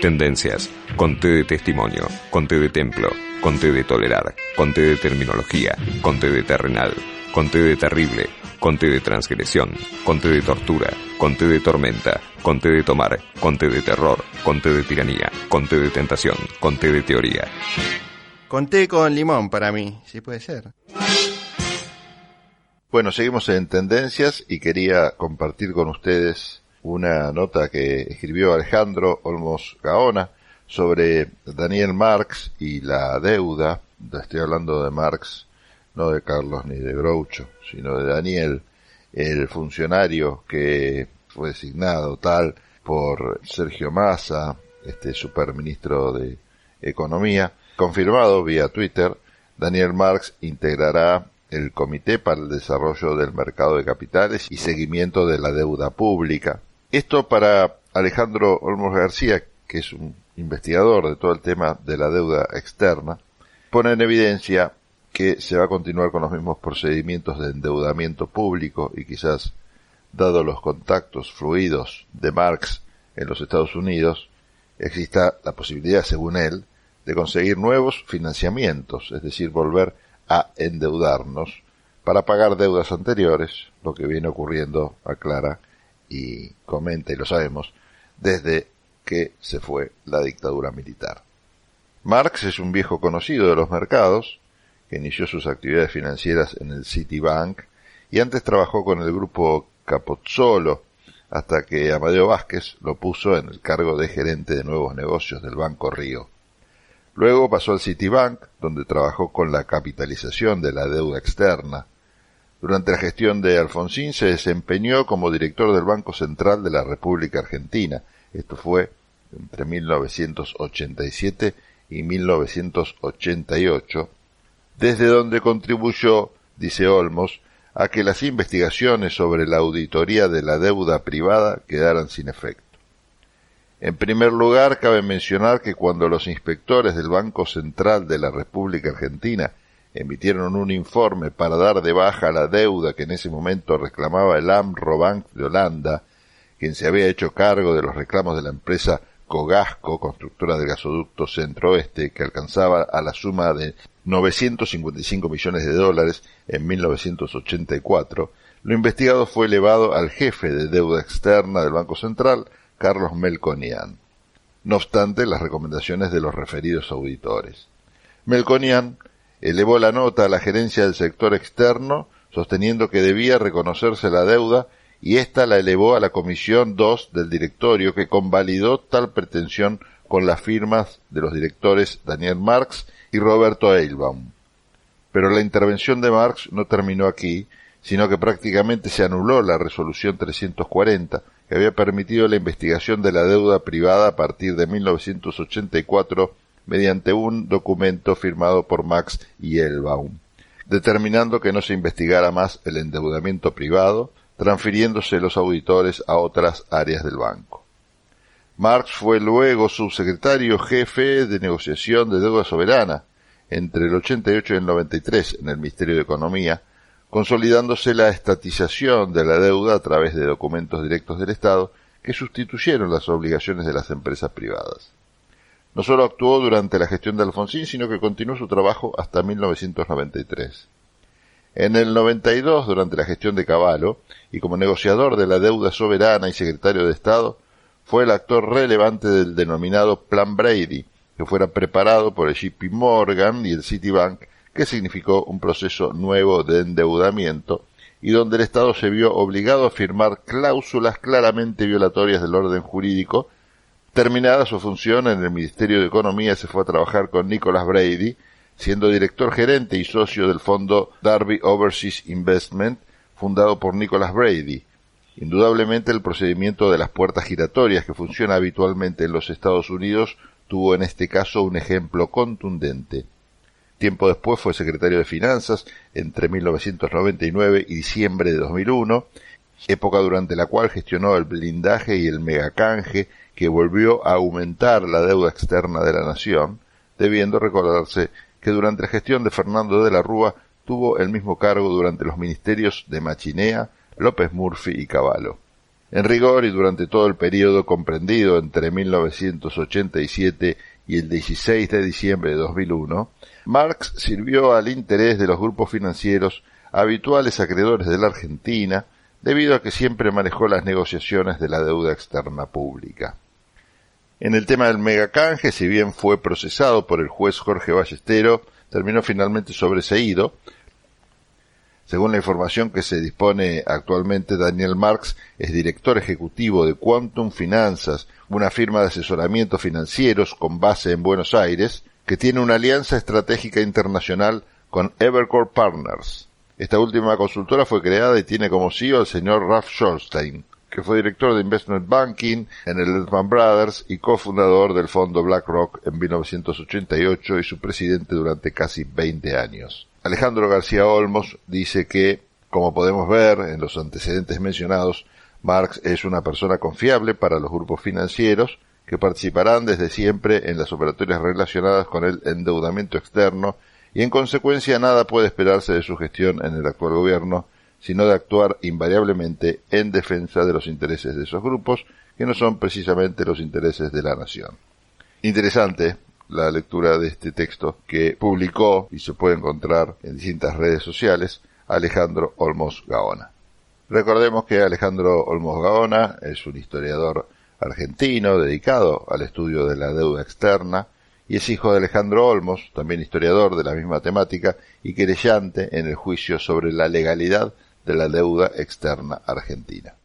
Tendencias, conté de testimonio, conté de templo, conté de tolerar, conté de terminología, conté de terrenal, conté de terrible, conté de transgresión, conté de tortura, conté de tormenta, conté de tomar, conté de terror, conté de tiranía, conté de tentación, conté de teoría. Conté con limón para mí, si puede ser. Bueno, seguimos en tendencias y quería compartir con ustedes una nota que escribió Alejandro Olmos Gaona sobre Daniel Marx y la deuda. Estoy hablando de Marx, no de Carlos ni de Groucho, sino de Daniel, el funcionario que fue designado tal por Sergio Massa, este superministro de Economía, confirmado vía Twitter, Daniel Marx integrará el Comité para el Desarrollo del Mercado de Capitales y Seguimiento de la Deuda Pública. Esto para Alejandro Olmos García, que es un investigador de todo el tema de la deuda externa, pone en evidencia que se va a continuar con los mismos procedimientos de endeudamiento público y quizás, dado los contactos fluidos de Marx en los Estados Unidos, exista la posibilidad, según él, de conseguir nuevos financiamientos, es decir, volver a endeudarnos para pagar deudas anteriores, lo que viene ocurriendo, aclara y comenta, y lo sabemos, desde que se fue la dictadura militar. Marx es un viejo conocido de los mercados, que inició sus actividades financieras en el Citibank y antes trabajó con el grupo Capozzolo hasta que Amadeo Vázquez lo puso en el cargo de gerente de nuevos negocios del Banco Río. Luego pasó al Citibank, donde trabajó con la capitalización de la deuda externa. Durante la gestión de Alfonsín se desempeñó como director del Banco Central de la República Argentina. Esto fue entre 1987 y 1988, desde donde contribuyó, dice Olmos, a que las investigaciones sobre la auditoría de la deuda privada quedaran sin efecto. En primer lugar, cabe mencionar que cuando los inspectores del Banco Central de la República Argentina emitieron un informe para dar de baja la deuda que en ese momento reclamaba el AMRO Bank de Holanda, quien se había hecho cargo de los reclamos de la empresa Cogasco, constructora del gasoducto centro-oeste, que alcanzaba a la suma de 955 millones de dólares en 1984, lo investigado fue elevado al jefe de deuda externa del Banco Central, Carlos Melconian. No obstante las recomendaciones de los referidos auditores. Melconian elevó la nota a la gerencia del sector externo, sosteniendo que debía reconocerse la deuda y ésta la elevó a la Comisión 2 del directorio que convalidó tal pretensión con las firmas de los directores Daniel Marx y Roberto Eilbaum. Pero la intervención de Marx no terminó aquí, sino que prácticamente se anuló la resolución 340, que había permitido la investigación de la deuda privada a partir de 1984 mediante un documento firmado por Max y Elbaum, determinando que no se investigara más el endeudamiento privado, transfiriéndose los auditores a otras áreas del banco. Marx fue luego subsecretario jefe de negociación de deuda soberana entre el 88 y el 93 en el Ministerio de Economía, consolidándose la estatización de la deuda a través de documentos directos del Estado que sustituyeron las obligaciones de las empresas privadas. No solo actuó durante la gestión de Alfonsín, sino que continuó su trabajo hasta 1993. En el 92, durante la gestión de Cavallo, y como negociador de la deuda soberana y secretario de Estado, fue el actor relevante del denominado Plan Brady, que fuera preparado por el JP Morgan y el Citibank que significó un proceso nuevo de endeudamiento y donde el Estado se vio obligado a firmar cláusulas claramente violatorias del orden jurídico. Terminada su función en el Ministerio de Economía se fue a trabajar con Nicholas Brady, siendo director gerente y socio del fondo Darby Overseas Investment, fundado por Nicholas Brady. Indudablemente el procedimiento de las puertas giratorias que funciona habitualmente en los Estados Unidos tuvo en este caso un ejemplo contundente. Tiempo después fue secretario de Finanzas entre 1999 y diciembre de 2001, época durante la cual gestionó el blindaje y el megacanje que volvió a aumentar la deuda externa de la nación, debiendo recordarse que durante la gestión de Fernando de la Rúa tuvo el mismo cargo durante los ministerios de Machinea, López Murphy y Cavallo. En rigor y durante todo el periodo comprendido entre 1987 y el 16 de diciembre de 2001, Marx sirvió al interés de los grupos financieros habituales acreedores de la Argentina, debido a que siempre manejó las negociaciones de la deuda externa pública. En el tema del megacanje, si bien fue procesado por el juez Jorge Ballestero, terminó finalmente sobreseído. Según la información que se dispone actualmente, Daniel Marx es director ejecutivo de Quantum Finanzas, una firma de asesoramiento financieros con base en Buenos Aires, que tiene una alianza estratégica internacional con Evercore Partners. Esta última consultora fue creada y tiene como CEO al señor Ralph Schorstein, que fue director de Investment Banking en el Lehman Brothers y cofundador del fondo BlackRock en 1988 y su presidente durante casi 20 años. Alejandro García Olmos dice que, como podemos ver en los antecedentes mencionados, Marx es una persona confiable para los grupos financieros que participarán desde siempre en las operatorias relacionadas con el endeudamiento externo y en consecuencia nada puede esperarse de su gestión en el actual gobierno sino de actuar invariablemente en defensa de los intereses de esos grupos, que no son precisamente los intereses de la nación. Interesante la lectura de este texto que publicó y se puede encontrar en distintas redes sociales Alejandro Olmos Gaona. Recordemos que Alejandro Olmos Gaona es un historiador argentino dedicado al estudio de la deuda externa y es hijo de Alejandro Olmos, también historiador de la misma temática y querellante en el juicio sobre la legalidad de la deuda externa argentina.